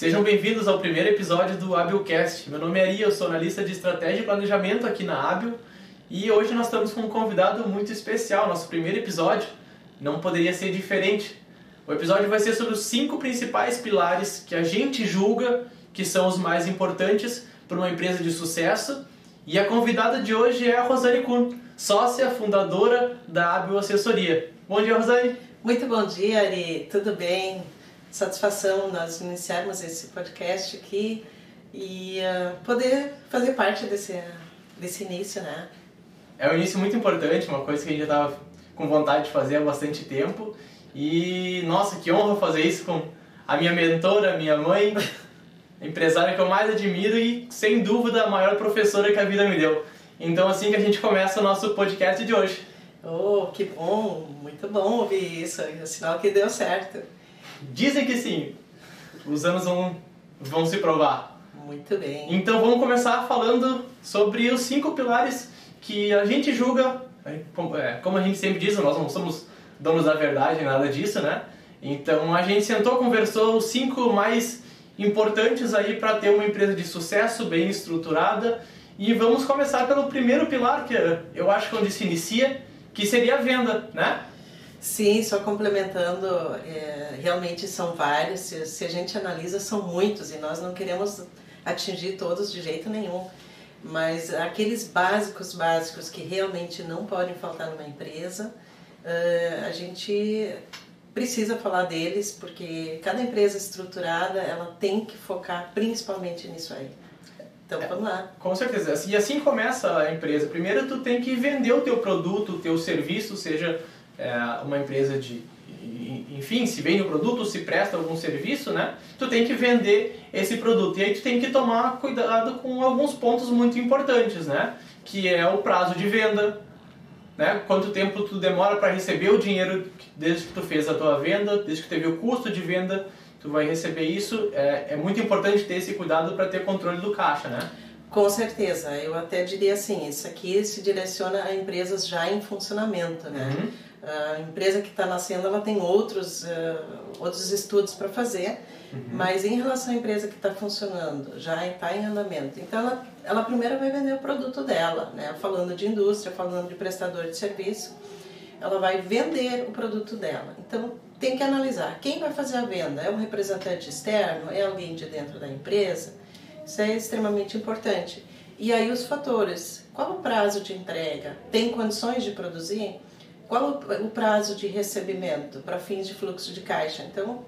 Sejam bem-vindos ao primeiro episódio do Abilcast. Meu nome é Ari, eu sou analista de estratégia e planejamento aqui na Abil e hoje nós estamos com um convidado muito especial. Nosso primeiro episódio não poderia ser diferente. O episódio vai ser sobre os cinco principais pilares que a gente julga que são os mais importantes para uma empresa de sucesso. E a convidada de hoje é a Rosane Kuhn, sócia fundadora da Abil Assessoria. Bom dia, Rosane. Muito bom dia, Ari. Tudo bem? Satisfação nós iniciarmos esse podcast aqui e uh, poder fazer parte desse, desse início, né? É um início muito importante, uma coisa que a gente já estava com vontade de fazer há bastante tempo. E, nossa, que honra fazer isso com a minha mentora, minha mãe, a empresária que eu mais admiro e, sem dúvida, a maior professora que a vida me deu. Então, assim que a gente começa o nosso podcast de hoje. Oh, que bom! Muito bom ouvir isso. É sinal que deu certo. Dizem que sim. Os anos vão, vão se provar. Muito bem. Então vamos começar falando sobre os cinco pilares que a gente julga, é, como a gente sempre diz, nós não somos donos da verdade, nada disso, né? Então a gente sentou, conversou os cinco mais importantes aí para ter uma empresa de sucesso, bem estruturada. E vamos começar pelo primeiro pilar, que eu acho que é onde se inicia, que seria a venda, né? Sim, só complementando, é, realmente são vários, se, se, a gente analisa, são muitos e nós não queremos atingir todos de jeito nenhum. Mas aqueles básicos, básicos que realmente não podem faltar numa empresa, uh, a gente precisa falar deles, porque cada empresa estruturada, ela tem que focar principalmente nisso aí. Então, vamos lá. Com certeza. E assim começa a empresa. Primeiro, tu tem que vender o teu produto, o teu serviço, seja é, uma empresa de enfim, se vende um produto, se presta algum serviço, né? Tu tem que vender esse produto e aí tu tem que tomar cuidado com alguns pontos muito importantes, né? Que é o prazo de venda, né? Quanto tempo tu demora para receber o dinheiro desde que tu fez a tua venda, desde que teve o custo de venda, tu vai receber isso. É, é muito importante ter esse cuidado para ter controle do caixa, né? Com certeza, eu até diria assim, isso aqui se direciona a empresas já em funcionamento, né? Uhum a empresa que está nascendo ela tem outros, uh, outros estudos para fazer, uhum. mas em relação à empresa que está funcionando, já está em andamento, então ela, ela primeiro vai vender o produto dela, né? falando de indústria, falando de prestador de serviço, ela vai vender o produto dela. Então tem que analisar quem vai fazer a venda, é um representante externo, é alguém de dentro da empresa, isso é extremamente importante. E aí os fatores, qual o prazo de entrega? Tem condições de produzir? Qual o prazo de recebimento para fins de fluxo de caixa? Então,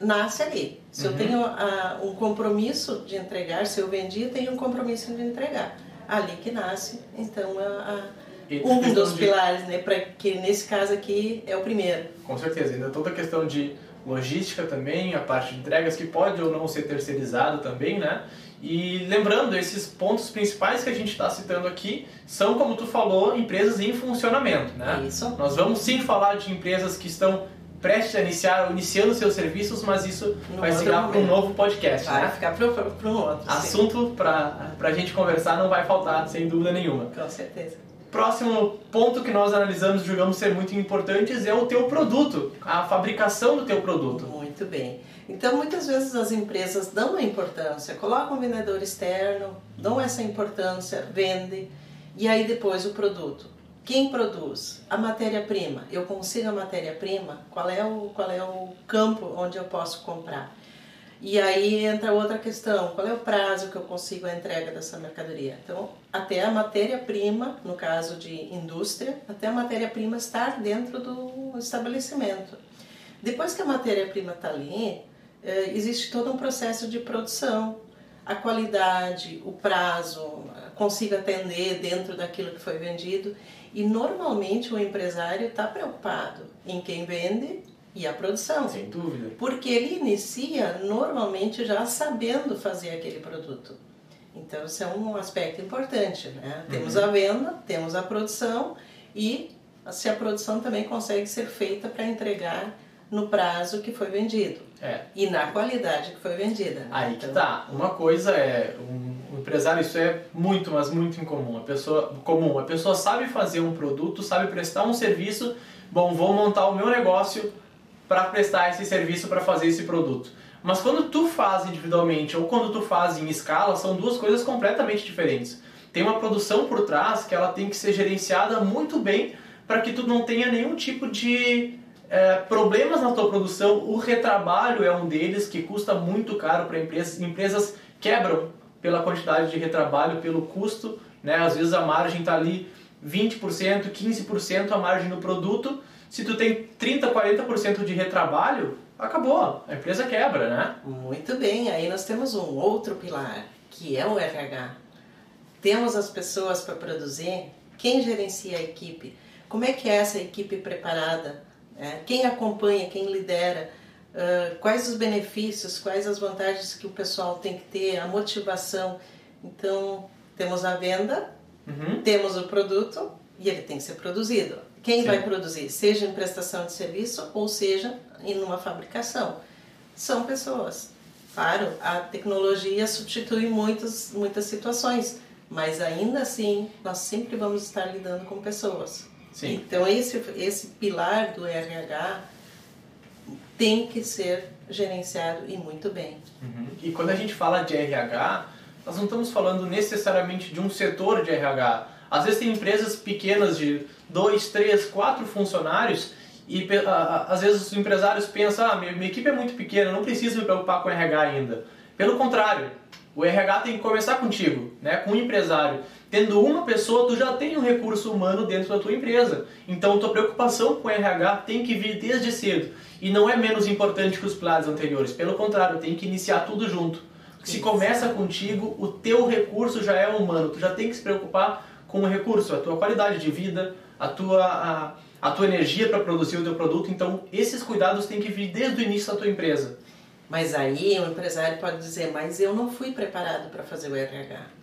nasce ali. Se uhum. eu tenho a, um compromisso de entregar, se eu vendi, eu tenho um compromisso de entregar. Ali que nasce, então, a, a um dos de... pilares, né? Para que nesse caso aqui é o primeiro. Com certeza, ainda toda a questão de logística também, a parte de entregas que pode ou não ser terceirizado também, né? E lembrando, esses pontos principais que a gente está citando aqui são, como tu falou, empresas em funcionamento. Né? Isso. Nós vamos sim falar de empresas que estão prestes a iniciar, iniciando seus serviços, mas isso no vai ficar para um novo podcast. Vai né? ficar para um outro. Assunto para a gente conversar não vai faltar, sem dúvida nenhuma. Com certeza. Próximo ponto que nós analisamos e julgamos ser muito importantes é o teu produto, a fabricação do teu produto. Muito bem. Então, muitas vezes as empresas dão a importância, colocam um vendedor externo, dão essa importância, vendem, e aí depois o produto. Quem produz? A matéria-prima. Eu consigo a matéria-prima? Qual, é o, qual é o campo onde eu posso comprar? E aí entra outra questão, qual é o prazo que eu consigo a entrega dessa mercadoria? Então, até a matéria-prima, no caso de indústria, até a matéria-prima estar dentro do estabelecimento. Depois que a matéria-prima está ali, é, existe todo um processo de produção. A qualidade, o prazo, consiga atender dentro daquilo que foi vendido. E normalmente o empresário está preocupado em quem vende e a produção. Sem dúvida. Porque ele inicia normalmente já sabendo fazer aquele produto. Então, isso é um aspecto importante. Né? Uhum. Temos a venda, temos a produção e se a produção também consegue ser feita para entregar no prazo que foi vendido. É. E na qualidade que foi vendida. Né? Aí então... que tá. Uma coisa é, um, um, empresário, isso é muito, mas muito incomum. A pessoa, comum, a pessoa sabe fazer um produto, sabe prestar um serviço, bom, vou montar o meu negócio para prestar esse serviço, para fazer esse produto. Mas quando tu faz individualmente ou quando tu faz em escala, são duas coisas completamente diferentes. Tem uma produção por trás que ela tem que ser gerenciada muito bem para que tu não tenha nenhum tipo de é, problemas na tua produção. O retrabalho é um deles que custa muito caro para empresas. Empresas quebram pela quantidade de retrabalho, pelo custo. Né? Às vezes a margem está ali 20%, 15% a margem no produto. Se tu tem 30, 40% de retrabalho, acabou, a empresa quebra, né? Muito bem, aí nós temos um outro pilar, que é o RH. Temos as pessoas para produzir, quem gerencia a equipe? Como é que é essa equipe preparada? É, quem acompanha, quem lidera? Uh, quais os benefícios, quais as vantagens que o pessoal tem que ter, a motivação? Então, temos a venda, uhum. temos o produto e ele tem que ser produzido. Quem Sim. vai produzir? Seja em prestação de serviço ou seja em uma fabricação. São pessoas. Claro, a tecnologia substitui muitas, muitas situações, mas ainda assim nós sempre vamos estar lidando com pessoas. Sim. Então esse, esse pilar do RH tem que ser gerenciado e muito bem. Uhum. E quando a gente fala de RH, nós não estamos falando necessariamente de um setor de RH. Às vezes tem empresas pequenas de dois, três, quatro funcionários e às vezes os empresários pensam, ah, minha, minha equipe é muito pequena, não preciso me preocupar com RH ainda. Pelo contrário, o RH tem que começar contigo, né, com o empresário. Tendo uma pessoa, tu já tem um recurso humano dentro da tua empresa. Então, tua preocupação com o RH tem que vir desde cedo. E não é menos importante que os planos anteriores. Pelo contrário, tem que iniciar tudo junto. Se começa contigo, o teu recurso já é humano. Tu já tem que se preocupar com o recurso, a tua qualidade de vida, a tua, a, a tua energia para produzir o teu produto. Então, esses cuidados têm que vir desde o início da tua empresa. Mas aí o empresário pode dizer, mas eu não fui preparado para fazer o RH.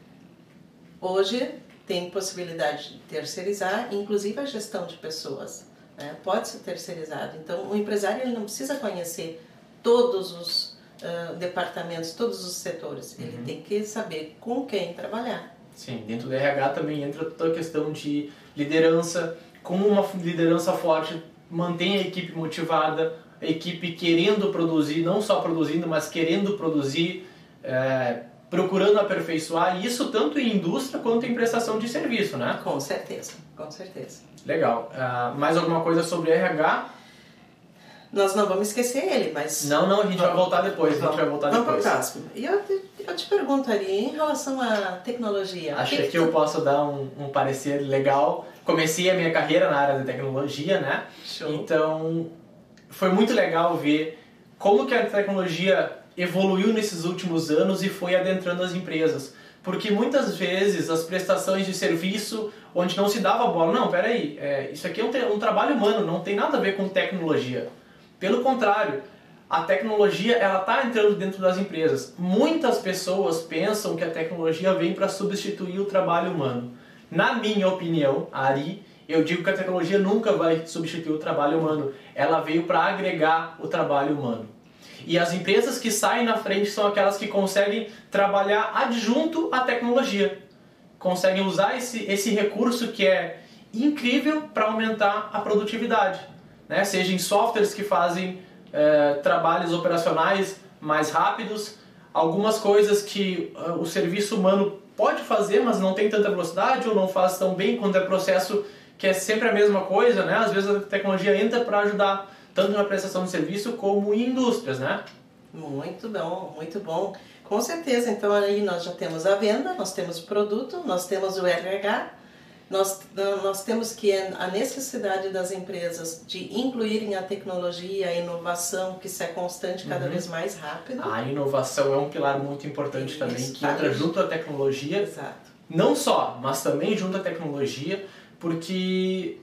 Hoje tem possibilidade de terceirizar, inclusive a gestão de pessoas. Né? Pode ser terceirizado. Então, o empresário ele não precisa conhecer todos os uh, departamentos, todos os setores. Ele uhum. tem que saber com quem trabalhar. Sim, dentro do RH também entra toda a questão de liderança, com uma liderança forte, mantém a equipe motivada, a equipe querendo produzir, não só produzindo, mas querendo produzir, é, procurando aperfeiçoar, isso tanto em indústria quanto em prestação de serviço, né? Com certeza, com certeza. Legal. Uh, mais alguma coisa sobre RH? Nós não vamos esquecer ele, mas... Não, não, a gente vamos, vai voltar depois, vamos, a gente vai voltar vamos depois. Vamos para o próximo. E eu te, eu te perguntaria, em relação à tecnologia... Acho que, que, que eu posso dar um, um parecer legal comecei a minha carreira na área da tecnologia, né? Show. Então, foi muito legal ver como que a tecnologia evoluiu nesses últimos anos e foi adentrando as empresas. Porque muitas vezes as prestações de serviço, onde não se dava bola, não, peraí, é, isso aqui é um, um trabalho humano, não tem nada a ver com tecnologia. Pelo contrário, a tecnologia ela está entrando dentro das empresas. Muitas pessoas pensam que a tecnologia vem para substituir o trabalho humano. Na minha opinião, Ari, eu digo que a tecnologia nunca vai substituir o trabalho humano. Ela veio para agregar o trabalho humano. E as empresas que saem na frente são aquelas que conseguem trabalhar adjunto à tecnologia. Conseguem usar esse, esse recurso que é incrível para aumentar a produtividade. Né? Seja em softwares que fazem é, trabalhos operacionais mais rápidos, algumas coisas que uh, o serviço humano pode fazer, mas não tem tanta velocidade ou não faz tão bem quando é processo que é sempre a mesma coisa, né? Às vezes a tecnologia entra para ajudar tanto na prestação de serviço como em indústrias, né? Muito bom, muito bom. Com certeza, então aí nós já temos a venda, nós temos o produto, nós temos o RH, nós, nós temos que a necessidade das empresas de incluírem a tecnologia, a inovação, que isso é constante, cada uhum. vez mais rápido. A inovação é um pilar muito importante isso, também, que entra junto à tecnologia. Exato. Não só, mas também junto à tecnologia, porque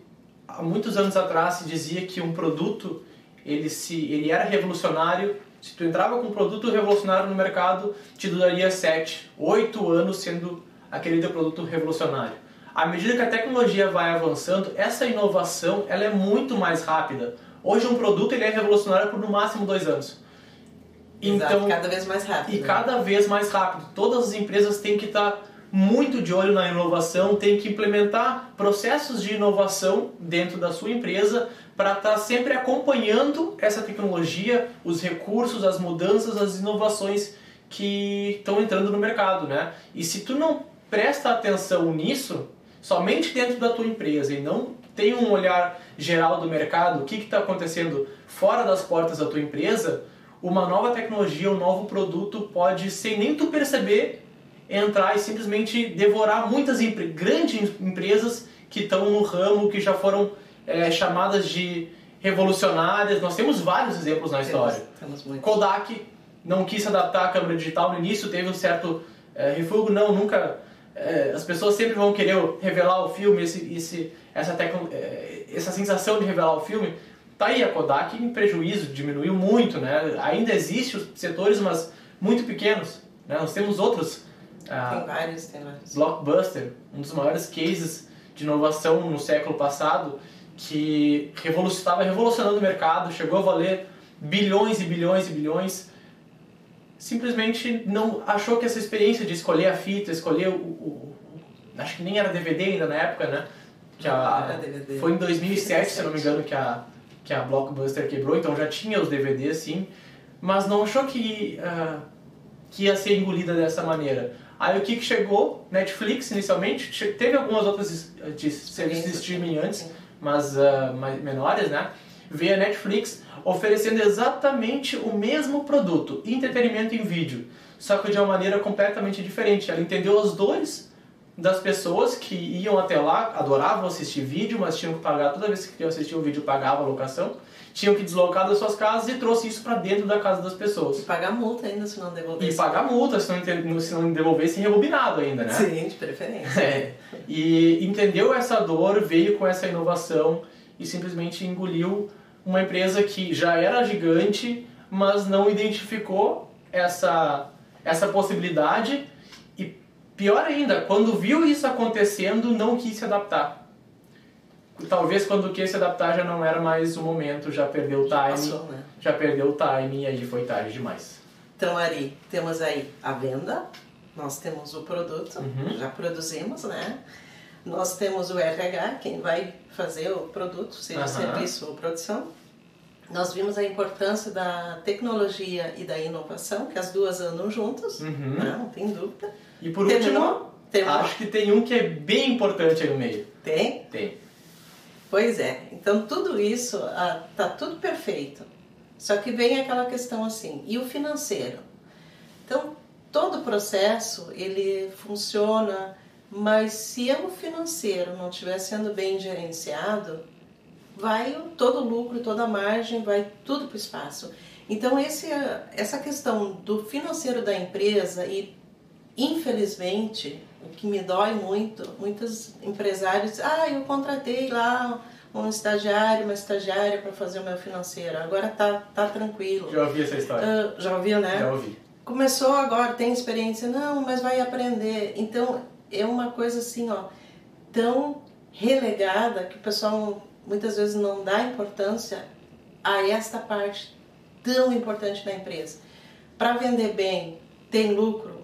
há muitos anos atrás se dizia que um produto ele, se, ele era revolucionário se tu entrava com um produto revolucionário no mercado, te duraria 7, 8 anos sendo aquele teu produto revolucionário à medida que a tecnologia vai avançando, essa inovação ela é muito mais rápida. Hoje um produto ele é revolucionário por no máximo dois anos. Exato, então, cada vez mais rápido. E né? cada vez mais rápido. Todas as empresas têm que estar muito de olho na inovação, tem que implementar processos de inovação dentro da sua empresa para estar tá sempre acompanhando essa tecnologia, os recursos, as mudanças, as inovações que estão entrando no mercado, né? E se tu não presta atenção nisso, somente dentro da tua empresa e não tem um olhar geral do mercado, o que está acontecendo fora das portas da tua empresa, uma nova tecnologia, um novo produto pode, sem nem tu perceber, entrar e simplesmente devorar muitas grandes empresas que estão no ramo, que já foram é, chamadas de revolucionárias. Nós temos vários exemplos na história. Temos, temos Kodak não quis se adaptar à câmera digital no início, teve um certo é, refúgio, não, nunca. É, as pessoas sempre vão querer revelar o filme, esse, esse, essa, tecno, é, essa sensação de revelar o filme. Tá aí a Kodak em prejuízo, diminuiu muito, né? Ainda existem os setores, mas muito pequenos. Né? Nós temos outros. Ah, tem vários, tem vários. Blockbuster, um dos maiores cases de inovação no século passado, que estava revolucionando o mercado, chegou a valer bilhões e bilhões e bilhões simplesmente não achou que essa experiência de escolher a fita, escolher o, o, o acho que nem era DVD ainda na época, né? Que a, foi em 2007, se não me engano, que a que a Blockbuster quebrou, então já tinha os DVDs sim, mas não achou que uh, que ia ser engolida dessa maneira. Aí o que que chegou? Netflix inicialmente, teve algumas outras de serviços de streaming antes, mas uh, mais, menores, né? Veio a Netflix oferecendo exatamente o mesmo produto, entretenimento em vídeo, só que de uma maneira completamente diferente. Ela entendeu as dores das pessoas que iam até lá, adoravam assistir vídeo, mas tinham que pagar toda vez que queriam assistir um vídeo, pagava a locação, tinham que deslocar das suas casas e trouxe isso para dentro da casa das pessoas. E pagar multa ainda se não devolvesse. E pagar multa se não, se não devolvesse rebobinado ainda, né? Sim, de preferência. É. E entendeu essa dor, veio com essa inovação e simplesmente engoliu uma empresa que já era gigante, mas não identificou essa, essa possibilidade pior ainda, quando viu isso acontecendo, não quis se adaptar. Talvez quando quis se adaptar já não era mais o momento, já perdeu o time, já, passou, né? já perdeu o time e aí foi tarde demais. Então, Ari, temos aí a venda, nós temos o produto, uhum. já produzimos, né? Nós temos o RH, quem vai fazer o produto, seja uhum. serviço ou produção. Nós vimos a importância da tecnologia e da inovação, que as duas andam juntas, uhum. né? não tem dúvida. E por último, acho que tem um que é bem importante aí no meio. Tem? Tem. Pois é. Então tudo isso ah, tá tudo perfeito. Só que vem aquela questão assim, e o financeiro? Então, todo o processo, ele funciona mas se o financeiro não estiver sendo bem gerenciado, vai todo o lucro, toda a margem, vai tudo para o espaço. Então esse, essa questão do financeiro da empresa e infelizmente o que me dói muito, muitos empresários, ah, eu contratei lá um estagiário, uma estagiária para fazer o meu financeiro, agora tá, tá tranquilo. Já ouvi essa história. Uh, já ouviu, né? Já ouvi. Começou agora, tem experiência, não, mas vai aprender. Então é uma coisa assim, ó, tão relegada que o pessoal muitas vezes não dá importância a esta parte tão importante da empresa. Para vender bem, tem lucro.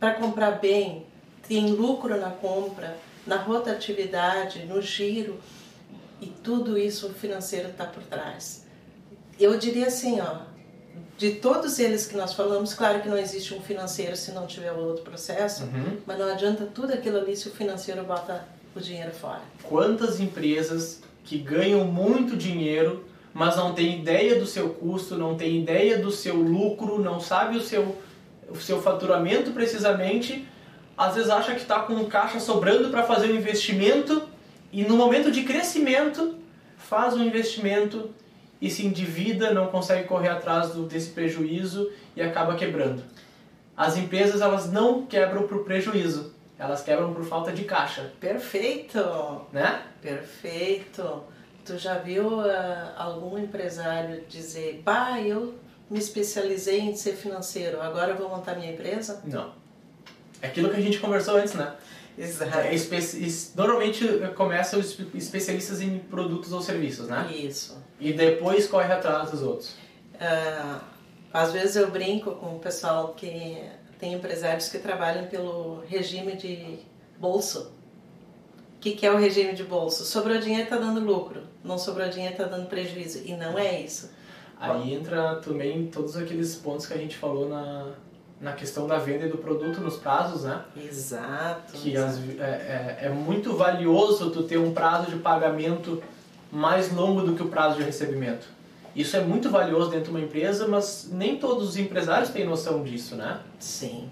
Para comprar bem, tem lucro na compra, na rotatividade, no giro. E tudo isso o financeiro está por trás. Eu diria assim, ó, de todos eles que nós falamos, claro que não existe um financeiro se não tiver outro processo, uhum. mas não adianta tudo aquilo ali se o financeiro bota o dinheiro fora. Quantas empresas que ganham muito dinheiro, mas não têm ideia do seu custo, não têm ideia do seu lucro, não sabe o seu, o seu faturamento precisamente, às vezes acha que está com caixa sobrando para fazer um investimento e no momento de crescimento faz um investimento e se endivida, não consegue correr atrás do, desse prejuízo e acaba quebrando. As empresas elas não quebram por prejuízo, elas quebram por falta de caixa. Perfeito! Né? Perfeito! Tu já viu uh, algum empresário dizer, bah, eu me especializei em ser financeiro, agora eu vou montar minha empresa? Não. É aquilo que a gente conversou antes, né? Exato. É, normalmente começam os especialistas em produtos ou serviços, né? Isso. E depois corre atrás dos outros. Uh, às vezes eu brinco com o pessoal que tem empresários que trabalham pelo regime de bolso. O que, que é o regime de bolso? Sobrou dinheiro está dando lucro, não sobrou dinheiro está dando prejuízo. E não é isso. Aí entra também todos aqueles pontos que a gente falou na, na questão da venda e do produto nos prazos, né? Exato. Que exato. As, é, é, é, muito valioso tu ter um prazo de pagamento mais longo do que o prazo de recebimento. Isso é muito valioso dentro de uma empresa, mas nem todos os empresários têm noção disso, né? Sim.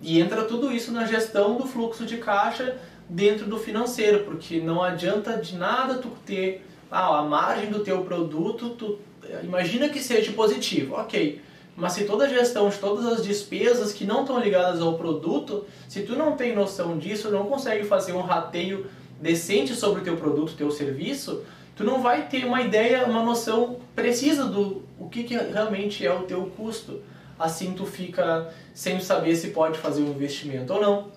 E entra tudo isso na gestão do fluxo de caixa dentro do financeiro, porque não adianta de nada tu ter ah, a margem do teu produto, tu imagina que seja positivo, ok. Mas se toda a gestão de todas as despesas que não estão ligadas ao produto, se tu não tem noção disso, não consegue fazer um rateio decente sobre o teu produto, teu serviço, tu não vai ter uma ideia, uma noção precisa do o que, que realmente é o teu custo. Assim tu fica sem saber se pode fazer um investimento ou não,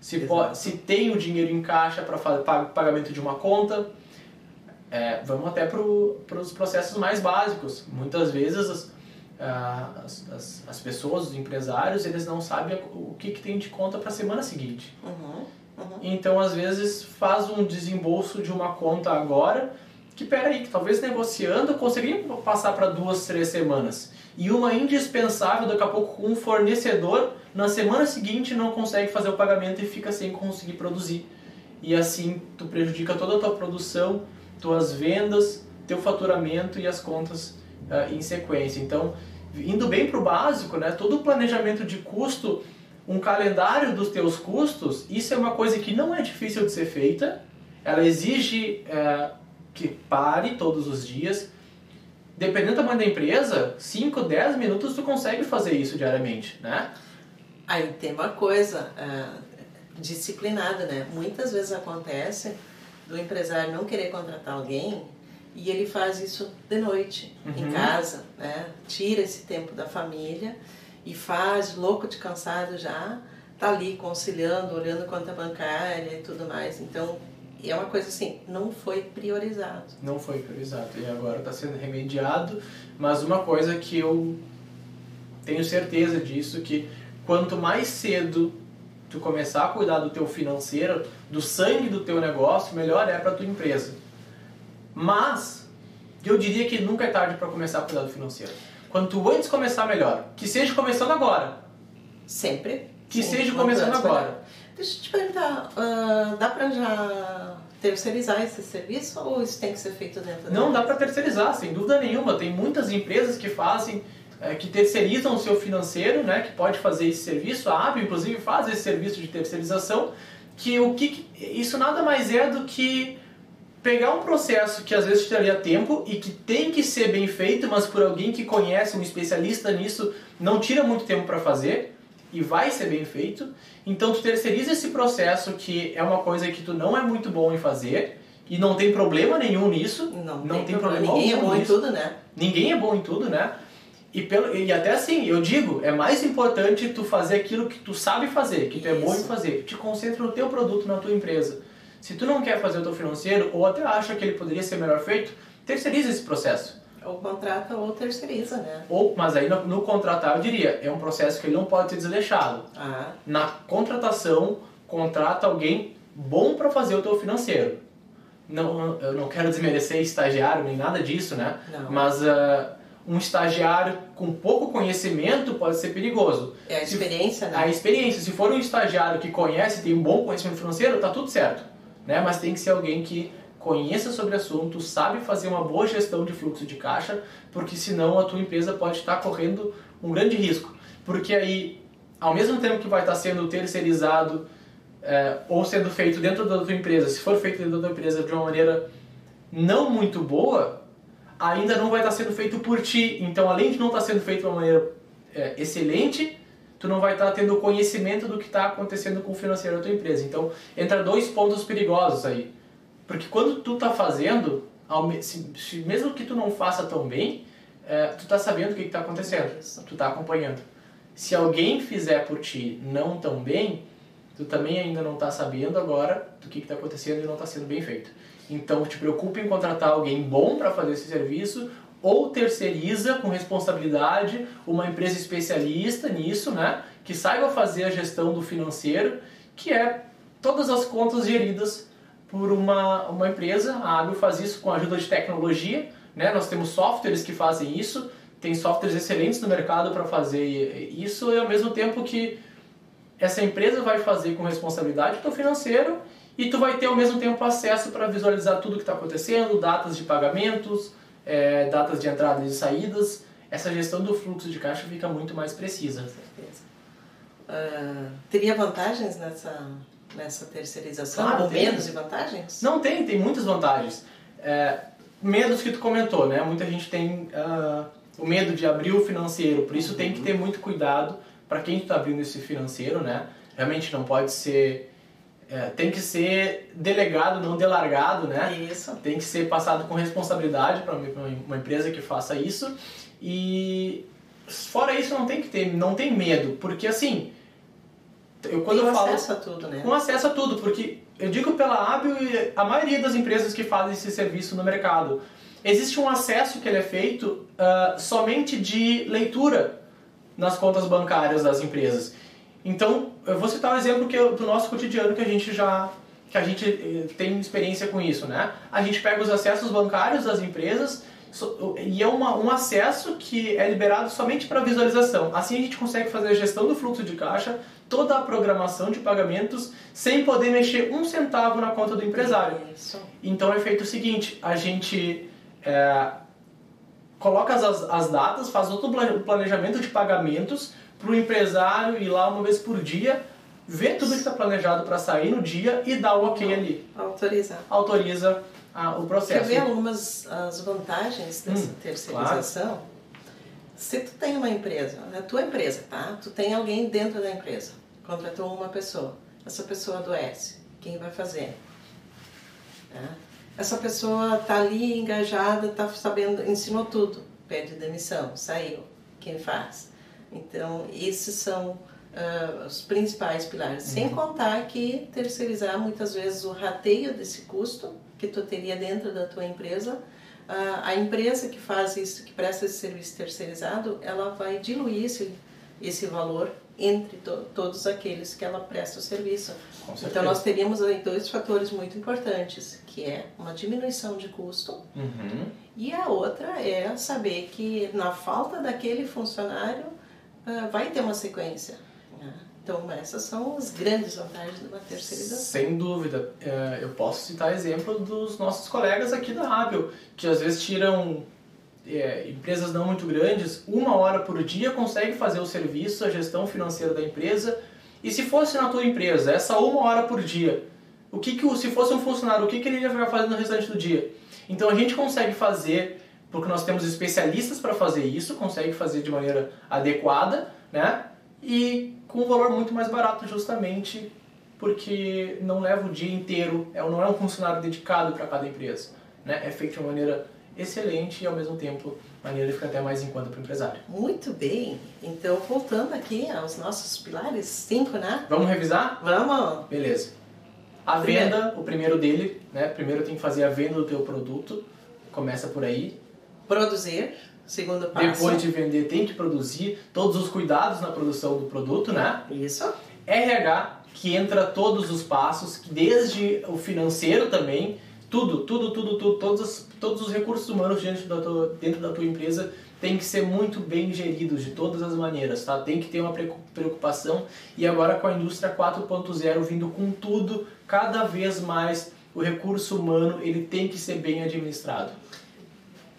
se, pode, se tem o dinheiro em caixa para fazer pagamento de uma conta. É, vamos até para os processos mais básicos. Muitas vezes as, as, as, as, pessoas, os empresários, eles não sabem o que, que tem de conta para a semana seguinte. Uhum, uhum. Então, às vezes, faz um desembolso de uma conta agora, que peraí, que talvez negociando conseguiria passar para duas, três semanas. E uma indispensável, daqui a pouco, com um fornecedor, na semana seguinte não consegue fazer o pagamento e fica sem conseguir produzir. E assim, tu prejudica toda a tua produção, tuas vendas, teu faturamento e as contas uh, em sequência. Então, indo bem para o básico, né, todo o planejamento de custo, um calendário dos teus custos, isso é uma coisa que não é difícil de ser feita. Ela exige uh, que pare todos os dias. Dependendo do tamanho da empresa, 5, 10 minutos tu consegue fazer isso diariamente, né? Aí tem uma coisa uh, disciplinada, né? Muitas vezes acontece do empresário não querer contratar alguém e ele faz isso de noite, uhum. em casa, né? Tira esse tempo da família e faz, louco de cansado já, tá ali conciliando, olhando conta bancária e tudo mais. Então, é uma coisa assim, não foi priorizado. Não foi priorizado e agora está sendo remediado, mas uma coisa que eu tenho certeza disso que quanto mais cedo tu começar a cuidar do teu financeiro, do sangue do teu negócio, melhor é para tua empresa. Mas eu diria que nunca é tarde para começar a cuidar do financeiro. Quanto antes começar, melhor. Que seja começando agora. Sempre. Que Sim, seja começando agora. Deixa eu te perguntar, uh, dá para já terceirizar esse serviço ou isso tem que ser feito dentro Não, dá para terceirizar, sem dúvida nenhuma. Tem muitas empresas que fazem, é, que terceirizam o seu financeiro, né, que pode fazer esse serviço. A AB, inclusive, faz esse serviço de terceirização, que o que isso nada mais é do que pegar um processo que às vezes tiraria tempo e que tem que ser bem feito, mas por alguém que conhece, um especialista nisso, não tira muito tempo para fazer e vai ser bem feito. Então tu terceiriza esse processo que é uma coisa que tu não é muito bom em fazer e não tem problema nenhum nisso. Não, não tem, tem problema, Ninguém é bom nisso. em tudo, né? Ninguém é bom em tudo, né? E, pelo, e até assim, eu digo, é mais importante tu fazer aquilo que tu sabe fazer, que tu Isso. é bom em fazer. Te concentra no teu produto, na tua empresa. Se tu não quer fazer o teu financeiro, ou até acha que ele poderia ser melhor feito, terceiriza esse processo. Ou contrata ou terceiriza, né? Ou, mas aí no, no, contratar eu diria, é um processo que ele não pode ser desleixado. Ah. Na contratação, contrata alguém bom para fazer o teu financeiro. Não, eu não quero desmerecer estagiário nem nada disso, né? Não. Mas uh, um estagiário com pouco conhecimento pode ser perigoso. É a experiência, se, né? A experiência. Se for um estagiário que conhece, tem um bom conhecimento financeiro, tá tudo certo. Né? Mas tem que ser alguém que conheça sobre o assunto, sabe fazer uma boa gestão de fluxo de caixa, porque senão a tua empresa pode estar correndo um grande risco. Porque aí, ao mesmo tempo que vai estar sendo terceirizado é, ou sendo feito dentro da tua empresa, se for feito dentro da tua empresa de uma maneira não muito boa, ainda não vai estar sendo feito por ti. Então, além de não estar sendo feito de uma maneira é, excelente, tu não vai estar tendo conhecimento do que está acontecendo com o financeiro da tua empresa. Então, entra dois pontos perigosos aí. Porque quando tu tá fazendo, mesmo que tu não faça tão bem, é, tu tá sabendo o que está acontecendo, Isso. tu tá acompanhando. Se alguém fizer por ti não tão bem, tu também ainda não está sabendo agora do que está acontecendo e não está sendo bem feito. Então te preocupe em contratar alguém bom para fazer esse serviço ou terceiriza com responsabilidade uma empresa especialista nisso, né? que saiba fazer a gestão do financeiro, que é todas as contas geridas por uma, uma empresa. A Abel faz isso com a ajuda de tecnologia, né? Nós temos softwares que fazem isso, tem softwares excelentes no mercado para fazer isso e ao mesmo tempo que essa empresa vai fazer com responsabilidade o financeiro e tu vai ter ao mesmo tempo acesso para visualizar tudo que está acontecendo, datas de pagamentos, é, datas de entradas e saídas. Essa gestão do fluxo de caixa fica muito mais precisa. Com certeza. Uh, teria vantagens nessa, nessa terceirização? Claro, Ou menos de vantagens? Não tem, tem muitas vantagens. É, medos que tu comentou, né? Muita gente tem uh, o medo de abrir o financeiro, por isso uhum. tem que ter muito cuidado para quem está abrindo esse financeiro, né? Realmente não pode ser é, tem que ser delegado, não delargado, né? Isso. Tem que ser passado com responsabilidade para uma empresa que faça isso. E fora isso não tem que ter, não tem medo, porque assim, eu quando tem eu falo acesso a tudo, né? Com acesso a tudo, porque eu digo pela Hábil e a maioria das empresas que fazem esse serviço no mercado, existe um acesso que ele é feito uh, somente de leitura nas contas bancárias das empresas. Então, eu vou citar um exemplo que do nosso cotidiano que a gente já que a gente eh, tem experiência com isso, né? A gente pega os acessos bancários das empresas e é uma, um acesso que é liberado somente para visualização. Assim a gente consegue fazer a gestão do fluxo de caixa, toda a programação de pagamentos, sem poder mexer um centavo na conta do empresário. Isso. Então é feito o seguinte, a gente é, coloca as, as datas, faz todo o planejamento de pagamentos, para o empresário ir lá uma vez por dia, ver tudo que está planejado para sair no dia e dar o ok ali. Autoriza. Autoriza a, o processo. Quer ver algumas as vantagens dessa hum, terceirização? Claro. Se tu tem uma empresa, a tua empresa, tá? Tu tem alguém dentro da empresa, contratou uma pessoa, essa pessoa adoece, quem vai fazer? Tá? Essa pessoa tá ali engajada, tá sabendo, ensinou tudo, pede demissão, saiu, quem faz? Então, esses são uh, os principais pilares. Uhum. Sem contar que terceirizar muitas vezes o rateio desse custo que tu teria dentro da tua empresa, a empresa que faz isso, que presta esse serviço terceirizado, ela vai diluir esse, esse valor entre to todos aqueles que ela presta o serviço. Então nós teríamos aí dois fatores muito importantes, que é uma diminuição de custo uhum. e a outra é saber que na falta daquele funcionário uh, vai ter uma sequência. Né? Então, essas são as grandes vantagens de uma terceirização. Sem dúvida. É, eu posso citar exemplo dos nossos colegas aqui da Rábio, que às vezes tiram é, empresas não muito grandes, uma hora por dia consegue fazer o serviço, a gestão financeira da empresa. E se fosse na tua empresa, essa uma hora por dia, o que, que se fosse um funcionário, o que, que ele ia ficar fazendo no restante do dia? Então a gente consegue fazer porque nós temos especialistas para fazer isso, consegue fazer de maneira adequada, né? E com um valor muito mais barato, justamente porque não leva o dia inteiro, é, não é um funcionário dedicado para cada empresa, né? É feito de uma maneira excelente e ao mesmo tempo maneira de ficar até mais em conta para o empresário. Muito bem. Então, voltando aqui aos nossos pilares, cinco, né? Vamos revisar? Vamos. Beleza. A primeiro. venda, o primeiro dele, né? Primeiro tem que fazer a venda do teu produto. Começa por aí. Produzir, segundo passo. Depois de vender, tem que produzir todos os cuidados na produção do produto, né? Isso. RH, que entra todos os passos, desde o financeiro também, tudo, tudo, tudo, tudo, todos, todos os recursos humanos dentro da, tua, dentro da tua empresa tem que ser muito bem geridos de todas as maneiras, tá? Tem que ter uma preocupação e agora com a indústria 4.0 vindo com tudo, cada vez mais o recurso humano ele tem que ser bem administrado.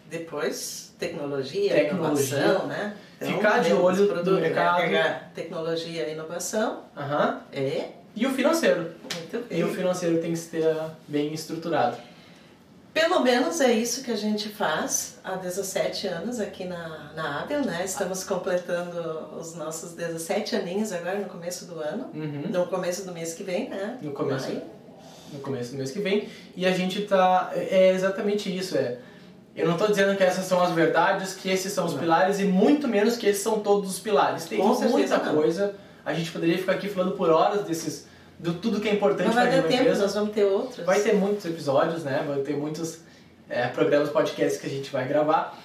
Depois, tecnologia, tecnologia inovação, né? Então, Ficar de olho produto, no mercado. Pegar tecnologia e inovação. Uhum. É. E o financeiro. Muito bem. E o financeiro tem que ser bem estruturado. Pelo menos é isso que a gente faz há 17 anos aqui na, na Abel, né? Estamos completando os nossos 17 aninhos agora no começo do ano. Uhum. No começo do mês que vem, né? No começo, no começo do mês que vem. E a gente tá... É exatamente isso, é eu não estou dizendo que essas são as verdades, que esses são os não. pilares e muito menos que esses são todos os pilares. Tem Com muita coisa. A gente poderia ficar aqui falando por horas desses do tudo que é importante para a empresa. Vai ter tempo, nós vamos ter outros. Vai ter muitos episódios, né? Vai ter muitos é, programas, podcasts que a gente vai gravar.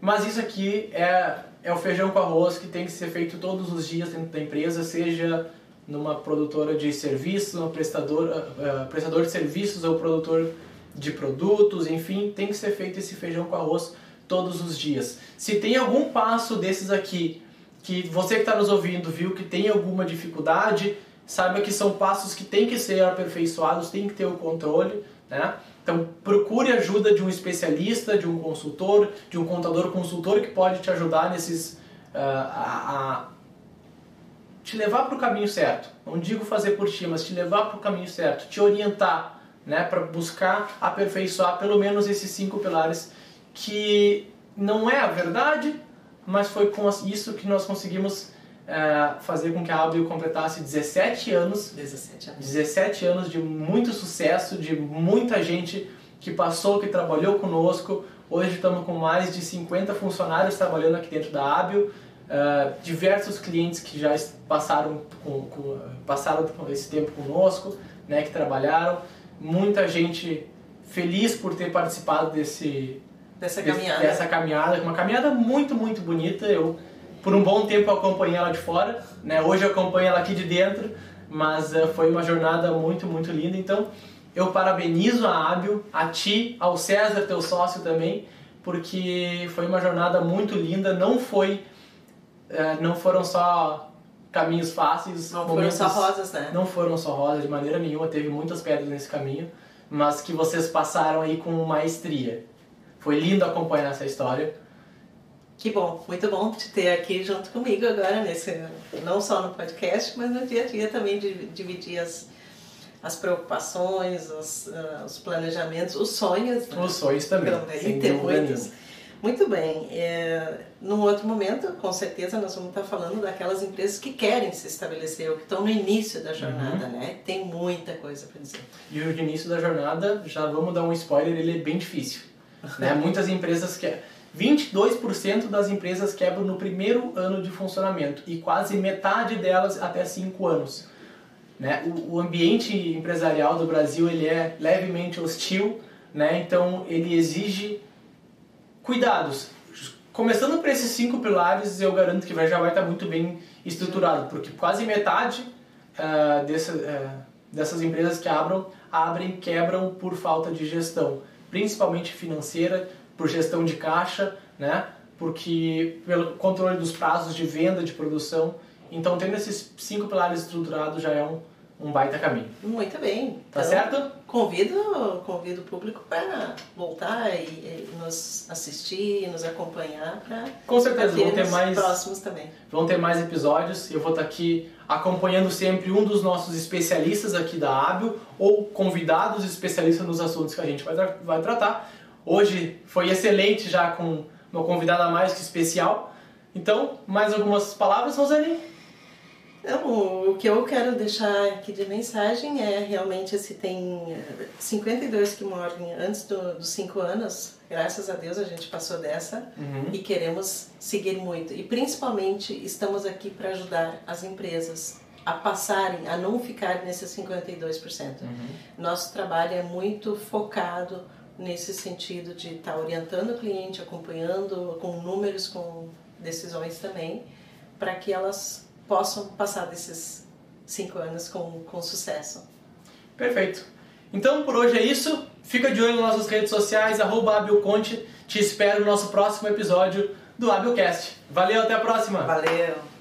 Mas isso aqui é, é o feijão com arroz que tem que ser feito todos os dias dentro da empresa, seja numa produtora de serviços, uma prestadora, uh, prestador de serviços ou produtor de produtos, enfim, tem que ser feito esse feijão com arroz todos os dias. Se tem algum passo desses aqui que você que está nos ouvindo viu que tem alguma dificuldade, saiba que são passos que tem que ser aperfeiçoados, tem que ter o controle, né? Então procure ajuda de um especialista, de um consultor, de um contador consultor que pode te ajudar nesses uh, a, a te levar para o caminho certo. Não digo fazer por ti, mas te levar para o caminho certo, te orientar, né, para buscar aperfeiçoar pelo menos esses cinco pilares que não é a verdade, mas foi com isso que nós conseguimos é, fazer com que a Abril completasse 17 anos, 17 anos, 17 anos de muito sucesso, de muita gente que passou, que trabalhou conosco. Hoje estamos com mais de 50 funcionários trabalhando aqui dentro da Abil, uh, diversos clientes que já passaram, com, com, passaram esse tempo conosco, né, que trabalharam, muita gente feliz por ter participado desse, dessa caminhada. Dessa caminhada, uma caminhada muito, muito bonita. Eu, por um bom tempo, acompanhei ela de fora, né? Hoje eu acompanho ela aqui de dentro, mas uh, foi uma jornada muito, muito linda. Então, eu parabenizo a Ábil, a ti, ao César, teu sócio também, porque foi uma jornada muito linda. Não foi, uh, não foram só caminhos fáceis. Não foram só rosas, né? Não foram só rosas de maneira nenhuma. Teve muitas pedras nesse caminho, mas que vocês passaram aí com maestria. Foi lindo acompanhar essa história. Que bom, muito bom te ter aqui junto comigo agora, nesse, não só no podcast, mas no dia a dia também de dividir as, as preocupações, os, uh, os planejamentos, os sonhos. Né? Os sonhos também. Também, tem muitos. Muito bem. É, num outro momento, com certeza, nós vamos estar falando daquelas empresas que querem se estabelecer, ou que estão no início da jornada, uhum. né? Tem muita coisa para dizer. E o início da jornada, já vamos dar um spoiler, ele é bem difícil. Né? Muitas empresas que 22% das empresas quebram no primeiro ano de funcionamento e quase metade delas até 5 anos. Né? O, o, ambiente empresarial do Brasil ele é levemente hostil, né? então ele exige cuidados. Começando por esses cinco pilares, eu garanto que já vai estar muito bem estruturado, porque quase metade uh, uh, dessas empresas que abram, abrem, quebram por falta de gestão principalmente financeira, por gestão de caixa, né? porque pelo controle dos prazos de venda, de produção. Então, tendo esses cinco pilares estruturados já é um, um baita caminho. Muito bem. Tá então, certo? Convido, convido o público para voltar e, e, nos assistir nos acompanhar para Com certeza, vão ter mais próximos também. Vão ter mais episódios. Eu vou estar aqui acompanhando sempre um dos nossos especialistas aqui da Hábil ou convidados especialistas nos assuntos que a gente vai, vai tratar. Hoje foi excelente já com uma convidada mais que especial. Então, mais algumas palavras, Rosane? Não, o que eu quero deixar aqui de mensagem é realmente se tem 52 que morrem antes do, dos 5 anos, graças a Deus a gente passou dessa uhum. e queremos seguir muito. E principalmente estamos aqui para ajudar as empresas a passarem, a não ficar nesses 52%. Uhum. Nosso trabalho é muito focado nesse sentido de estar tá orientando o cliente, acompanhando com números, com decisões também, para que elas possam passar desses cinco anos com, com sucesso. Perfeito. Então por hoje é isso. Fica de olho nas nossas redes sociais, arroba Abilconte. Te espero no nosso próximo episódio do Abilcast. Valeu, até a próxima! Valeu!